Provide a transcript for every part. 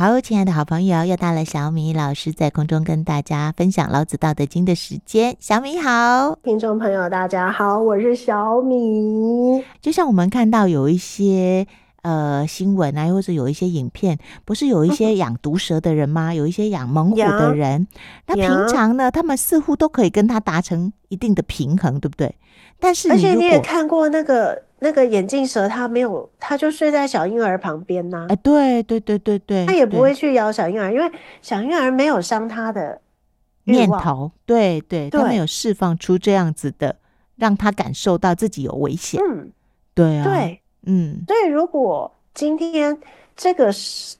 好，亲爱的好朋友，又到了小米老师在空中跟大家分享《老子道德经》的时间。小米好，听众朋友大家好，我是小米。就像我们看到有一些呃新闻啊，或者有一些影片，不是有一些养毒蛇的人吗？有一些养猛虎的人，那平常呢，他们似乎都可以跟他达成一定的平衡，对不对？但是，而且你也看过那个。那个眼镜蛇，它没有，它就睡在小婴儿旁边呐、啊。哎，对对对对对，它也不会去咬小婴儿，因为小婴儿没有伤它的念头。对对，它没有释放出这样子的，让他感受到自己有危险。嗯，对啊，对，嗯。所以如果今天这个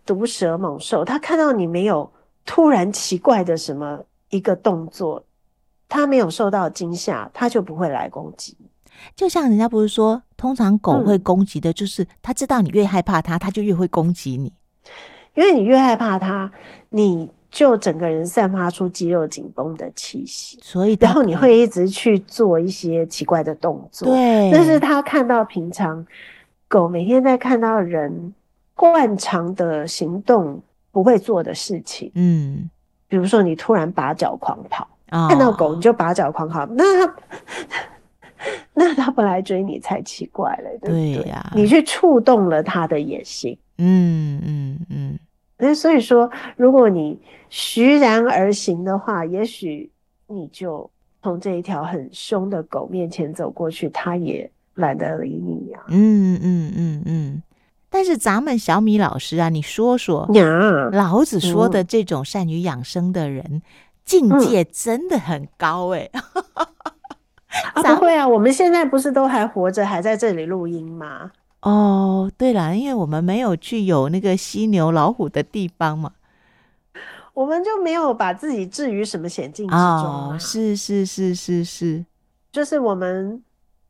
毒蛇猛兽，它看到你没有突然奇怪的什么一个动作，它没有受到惊吓，它就不会来攻击。就像人家不是说，通常狗会攻击的，就是它知道你越害怕它，它就越会攻击你。因为你越害怕它，你就整个人散发出肌肉紧绷的气息，所以然后你会一直去做一些奇怪的动作。对，但是它看到平常狗每天在看到人惯常的行动不会做的事情，嗯，比如说你突然拔脚狂跑，哦，看到狗你就拔脚狂跑，那它。那他不来追你才奇怪嘞，对不对？对呀，你去触动了他的野心。嗯嗯嗯。那所以说，如果你徐然而行的话，也许你就从这一条很凶的狗面前走过去，他也懒得理你呀。嗯嗯嗯嗯。但是咱们小米老师啊，你说说，老子说的这种善于养生的人，境界真的很高哎。啊，不会啊！我们现在不是都还活着，还在这里录音吗？哦，对了，因为我们没有去有那个犀牛老虎的地方嘛，我们就没有把自己置于什么险境之中啊。哦，是是是是是，就是我们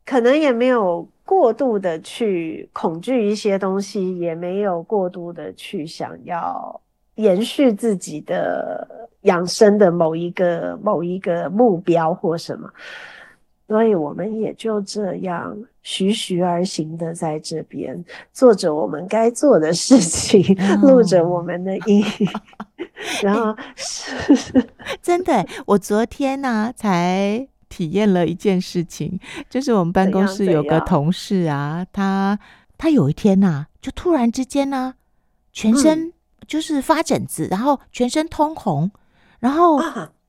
可能也没有过度的去恐惧一些东西，也没有过度的去想要延续自己的养生的某一个某一个目标或什么。所以我们也就这样徐徐而行的在这边做着我们该做的事情，录着我们的音，然后 是 真的。我昨天呢、啊、才体验了一件事情，就是我们办公室有个同事啊，他他有一天呐、啊，就突然之间呢、啊，全身就是发疹子，然后全身通红，然后。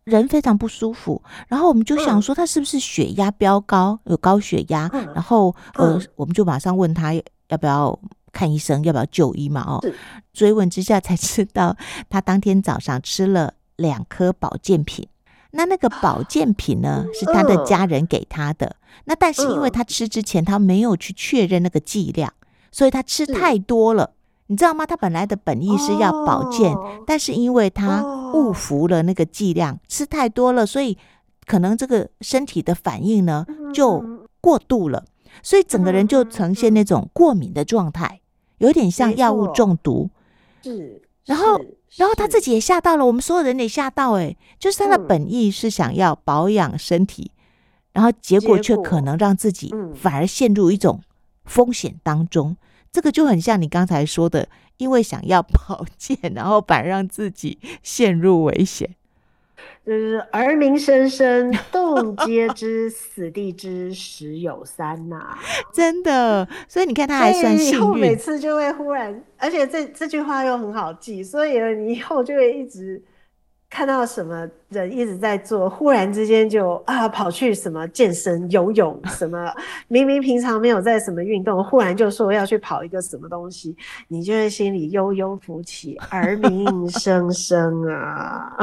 人非常不舒服，然后我们就想说他是不是血压飙高，有高血压，然后呃，我们就马上问他要不要看医生，要不要就医嘛？哦，追问之下才知道，他当天早上吃了两颗保健品，那那个保健品呢是他的家人给他的，那但是因为他吃之前他没有去确认那个剂量，所以他吃太多了。你知道吗？他本来的本意是要保健，哦、但是因为他误服了那个剂量，哦、吃太多了，所以可能这个身体的反应呢就过度了，所以整个人就呈现那种过敏的状态，有点像药物中毒。是，然后，然后他自己也吓到了，我们所有人也吓到。哎，就是他的本意是想要保养身体，然后结果却可能让自己反而陷入一种风险当中。这个就很像你刚才说的，因为想要保健，然后反而让自己陷入危险。就是儿民生生，动皆知，死地之始有三呐、啊，真的。所以你看他还算幸运，以后每次就会忽然，而且这这句话又很好记，所以你以后就会一直。看到什么人一直在做，忽然之间就啊跑去什么健身、游泳什么，明明平常没有在什么运动，忽然就说要去跑一个什么东西，你就会心里悠悠浮起，耳鸣声声啊，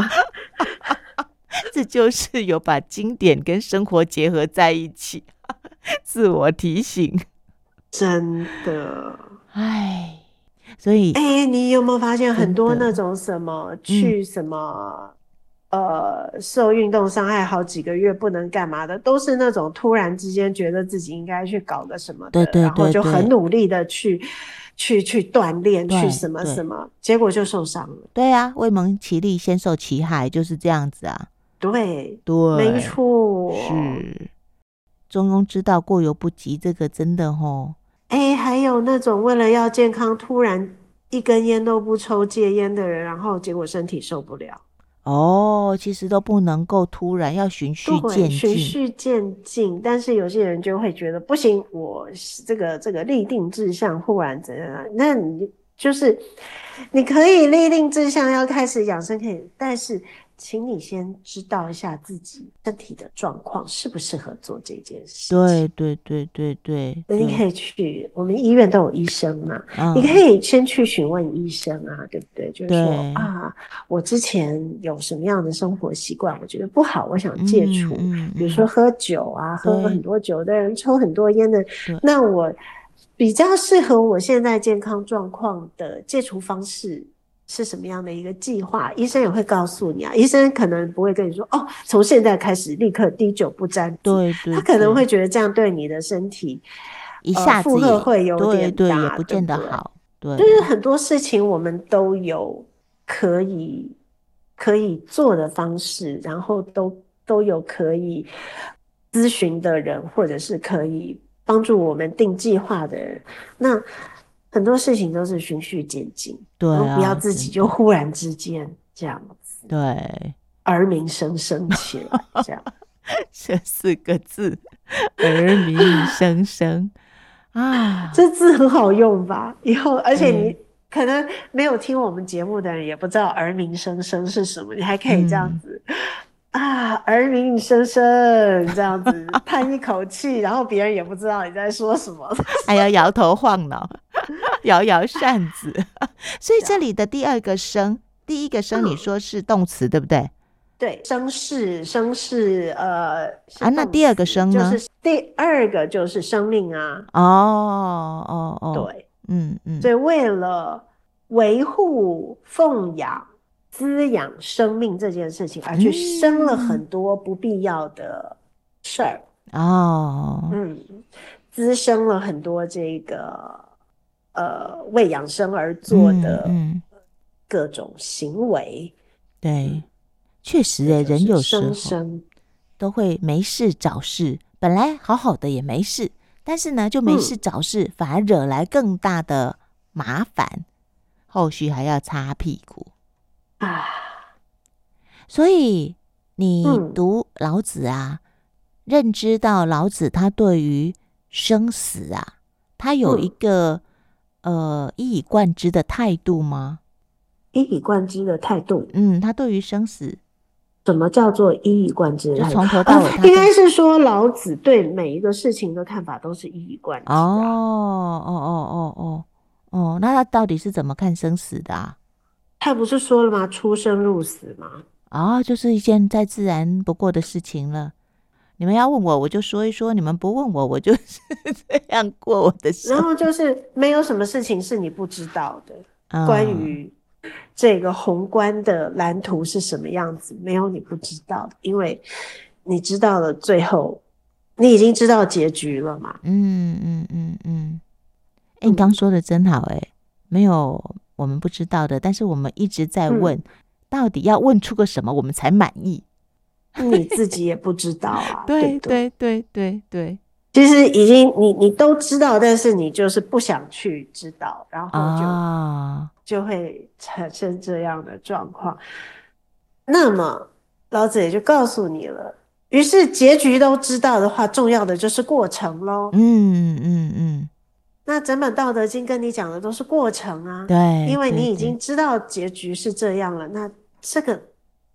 这就是有把经典跟生活结合在一起，自我提醒，真的，哎。所以，哎、欸，你有没有发现很多那种什么去什么、嗯、呃受运动伤害好几个月不能干嘛的，都是那种突然之间觉得自己应该去搞个什么的，然后就很努力的去去去锻炼，去什么什么，结果就受伤了。对啊，未蒙其利先受其害，就是这样子啊。对对，没错，是中庸之道过犹不及，这个真的吼。哎、欸，还有那种为了要健康，突然一根烟都不抽戒烟的人，然后结果身体受不了。哦，其实都不能够突然，要循序渐进，循序渐进。但是有些人就会觉得不行，我这个这个立定志向，忽然怎样？那你就是你可以立定志向，要开始养生，可以，但是。请你先知道一下自己身体的状况，适不适合做这件事。对对对对对，那你可以去，我们医院都有医生嘛，嗯、你可以先去询问医生啊，对不对？就是说啊，我之前有什么样的生活习惯，我觉得不好，我想戒除。嗯嗯、比如说喝酒啊，喝很多酒的人，抽很多烟的，那我比较适合我现在健康状况的戒除方式。是什么样的一个计划？医生也会告诉你啊。医生可能不会跟你说哦，从现在开始立刻滴酒不沾。对对，他可能会觉得这样对你的身体一下子负荷会有点大，对对，也不见得好。对，就是很多事情我们都有可以可以做的方式，然后都都有可以咨询的人，或者是可以帮助我们定计划的人。那。很多事情都是循序渐进，对、啊，不要自己就忽然之间这样子，对，儿名声声起来，这样，这四个字，儿名声声啊，这字很好用吧？以后，而且你可能没有听我们节目的人也不知道儿名声声是什么，你还可以这样子。嗯啊，儿名声声这样子 叹一口气，然后别人也不知道你在说什么，还要摇头晃脑，摇摇扇子。所以这里的第二个生，第一个生你说是动词、嗯、对不对？对，生是生是，呃，啊，那第二个生呢？就是第二个就是生命啊。哦哦哦，对，嗯嗯，所以为了维护、奉养。滋养生命这件事情，而去生了很多不必要的事儿哦，嗯，滋生了很多这个呃为养生而做的各种行为。对，确实诶，人有时候都会没事找事，本来好好的也没事，但是呢就没事找事，反而惹来更大的麻烦，后续还要擦屁股。啊，所以你读老子啊，嗯、认知到老子他对于生死啊，他有一个、嗯、呃一以贯之的态度吗？一以贯之的态度，嗯，他对于生死，什么叫做一以贯之？就从头到尾，应该是说老子对每一个事情的看法都是一以贯之。哦哦哦哦哦哦，那他到底是怎么看生死的啊？他不是说了吗？出生入死吗？啊、哦，就是一件再自然不过的事情了。你们要问我，我就说一说；你们不问我，我就是 这样过我的生活。然后就是没有什么事情是你不知道的。嗯、关于这个宏观的蓝图是什么样子，没有你不知道的，因为你知道了，最后你已经知道结局了嘛。嗯嗯嗯嗯。哎、欸，你刚说的真好、欸，哎，没有。我们不知道的，但是我们一直在问，嗯、到底要问出个什么，我们才满意？你自己也不知道啊。对对对对对，其实已经你你都知道，但是你就是不想去知道，然后就、哦、就会产生这样的状况。那么老子也就告诉你了，于是结局都知道的话，重要的就是过程喽。嗯嗯嗯。那整本《道德经》跟你讲的都是过程啊，对，因为你已经知道结局是这样了。那这个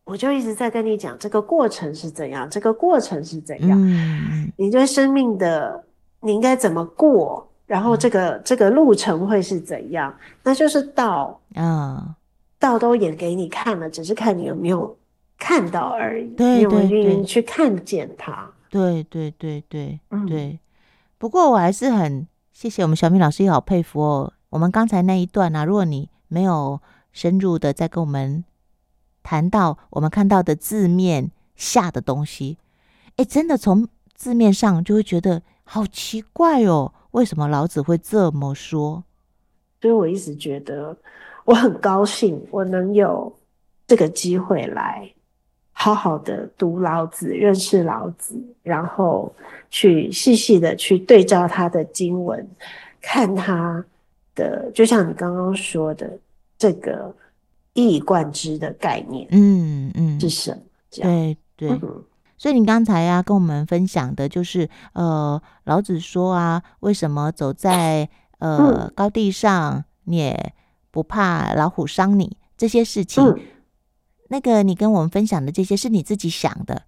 我就一直在跟你讲，这个过程是怎样，这个过程是怎样。嗯，你对生命的你应该怎么过，然后这个、嗯、这个路程会是怎样？那就是道啊，道都演给你看了，只是看你有没有看到而已。对，对，对，去看见它？对对对对对，对。不过我还是很。谢谢我们小米老师，也好佩服哦。我们刚才那一段呢、啊，如果你没有深入的再跟我们谈到我们看到的字面下的东西，哎，真的从字面上就会觉得好奇怪哦。为什么老子会这么说？所以我一直觉得我很高兴，我能有这个机会来。好好的读老子，认识老子，然后去细细的去对照他的经文，看他的，就像你刚刚说的这个一以贯之的概念，嗯嗯，是什么？对对。嗯所以你刚才呀、啊、跟我们分享的就是，呃，老子说啊，为什么走在呃高地上，你也不怕老虎伤你这些事情？嗯、那个你跟我们分享的这些是你自己想的，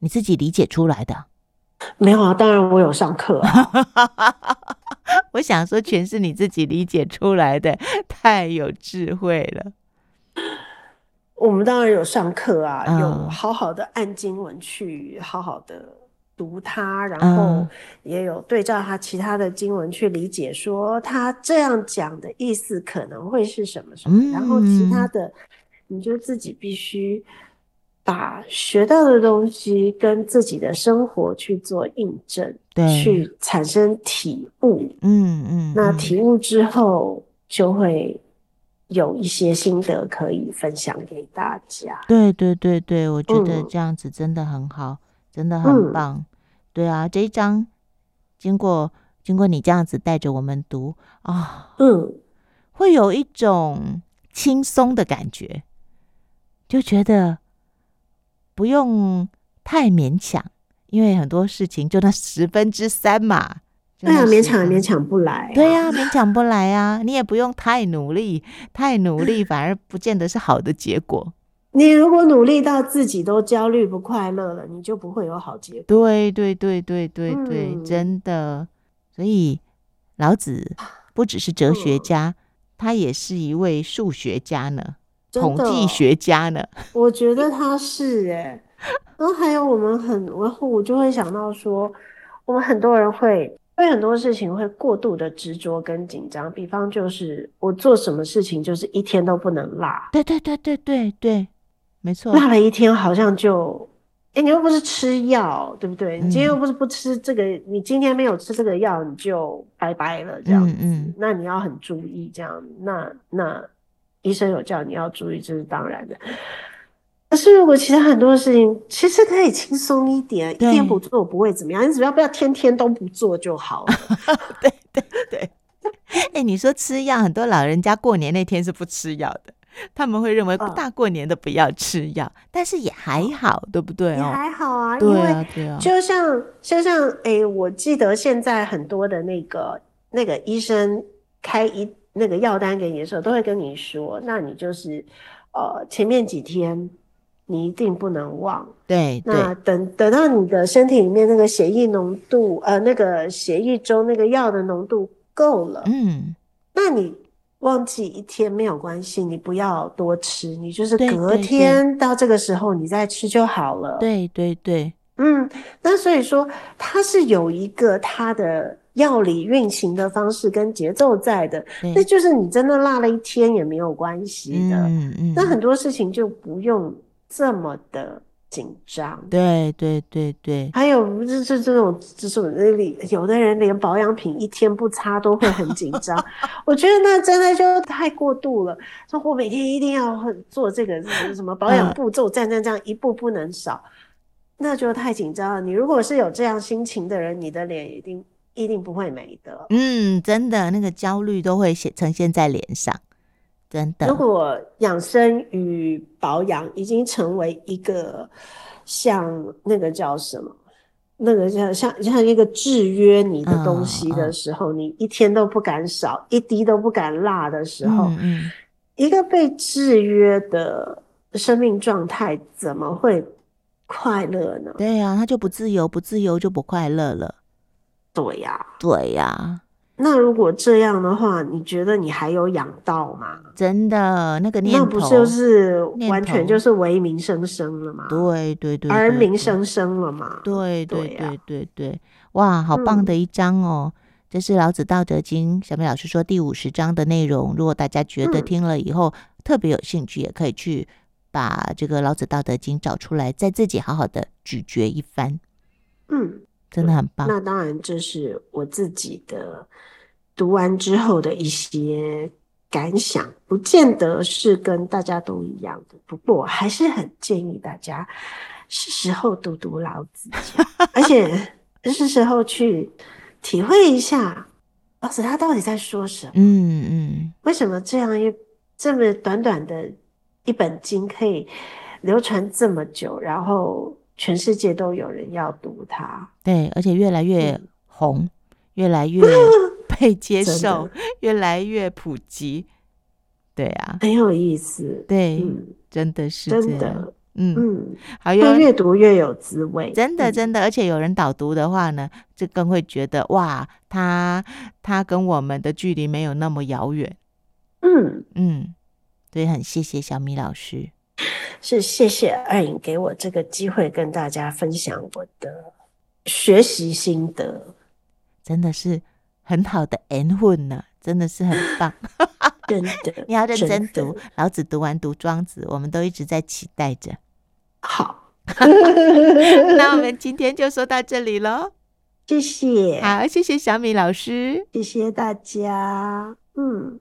你自己理解出来的？没有啊，当然我有上课啊。我想说，全是你自己理解出来的，太有智慧了。我们当然有上课啊，有好好的按经文去好好的读它，然后也有对照它其他的经文去理解，说他这样讲的意思可能会是什么什么，然后其他的你就自己必须把学到的东西跟自己的生活去做印证，对，去产生体悟，嗯嗯，那体悟之后就会。有一些心得可以分享给大家。对对对对，我觉得这样子真的很好，嗯、真的很棒。嗯、对啊，这一章经过经过你这样子带着我们读啊，嗯，会有一种轻松的感觉，就觉得不用太勉强，因为很多事情就那十分之三嘛。对啊，勉强也勉强不来。对呀，勉强不来啊！你也不用太努力，太努力 反而不见得是好的结果。你如果努力到自己都焦虑不快乐了，你就不会有好结果。对对对对对对，嗯、真的。所以老子不只是哲学家，嗯、他也是一位数学家呢，统计学家呢。我觉得他是哎。然后还有我们很，然后我就会想到说，我们很多人会。所以很多事情会过度的执着跟紧张，比方就是我做什么事情就是一天都不能落。对对对对对对，没错。落了一天好像就，哎，你又不是吃药，对不对？你今天又不是不吃这个，嗯、你今天没有吃这个药，你就拜拜了这样子。嗯嗯。那你要很注意这样，那那医生有叫你要注意，这是当然的。可是，如果其他很多事情，其实可以轻松一点，一天不做不会怎么样，你只要不要天天都不做就好了。对 对对，哎、欸，你说吃药，很多老人家过年那天是不吃药的，他们会认为大过年的不要吃药，哦、但是也还好，对不对？也还好啊，对啊，对啊，就像就像哎、欸，我记得现在很多的那个那个医生开一那个药单给你的时候，都会跟你说，那你就是呃前面几天。你一定不能忘，对。那等等到你的身体里面那个血液浓度，呃，那个血液中那个药的浓度够了，嗯，那你忘记一天没有关系，你不要多吃，你就是隔天到这个时候你再吃就好了。对对对，嗯，那所以说它是有一个它的药理运行的方式跟节奏在的，那就是你真的落了一天也没有关系的，嗯嗯，那很多事情就不用。这么的紧张，对对对对，还有就是这种这种那里，有的人连保养品一天不擦都会很紧张，我觉得那真的就太过度了。说我每天一定要做这个什么什么保养步骤，这样这样这样一步不能少，那就太紧张了。你如果是有这样心情的人，你的脸一定一定不会美的。嗯，真的，那个焦虑都会显呈现在脸上。真的，如果养生与保养已经成为一个像那个叫什么，那个像像像一个制约你的东西的时候，你一天都不敢少，一滴都不敢落的时候，嗯嗯、一个被制约的生命状态怎么会快乐呢？对呀、啊，他就不自由，不自由就不快乐了。对呀、啊，对呀、啊。那如果这样的话，你觉得你还有养道吗？真的，那个念头，那不就是完全就是唯名生生了吗？对对对，而名生生了嘛？对对对对对，哇，好棒的一章哦！嗯、这是老子《道德经》小美老师说第五十章的内容。如果大家觉得听了以后、嗯、特别有兴趣，也可以去把这个《老子道德经》找出来，再自己好好的咀嚼一番。嗯。真的很棒。那当然，这是我自己的读完之后的一些感想，不见得是跟大家都一样的。不过，我还是很建议大家是时候读读老子，而且是时候去体会一下老子他到底在说什么？嗯嗯，为什么这样一这么短短的一本经可以流传这么久，然后全世界都有人要读它？对，而且越来越红，嗯、越来越 被接受，越来越普及。对啊，很有意思。对，嗯、真的是真的。嗯嗯，好，越越读越有滋味，真的真的，而且有人导读的话呢，就更会觉得哇，他他跟我们的距离没有那么遥远。嗯嗯，所以很谢谢小米老师，是谢谢二颖给我这个机会跟大家分享我的学习心得，真的是很好的缘分呢，真的是很棒。真的，你要认真读。老子读完读庄子，我们都一直在期待着。好，那我们今天就说到这里喽。谢谢，好，谢谢小米老师，谢谢大家。嗯。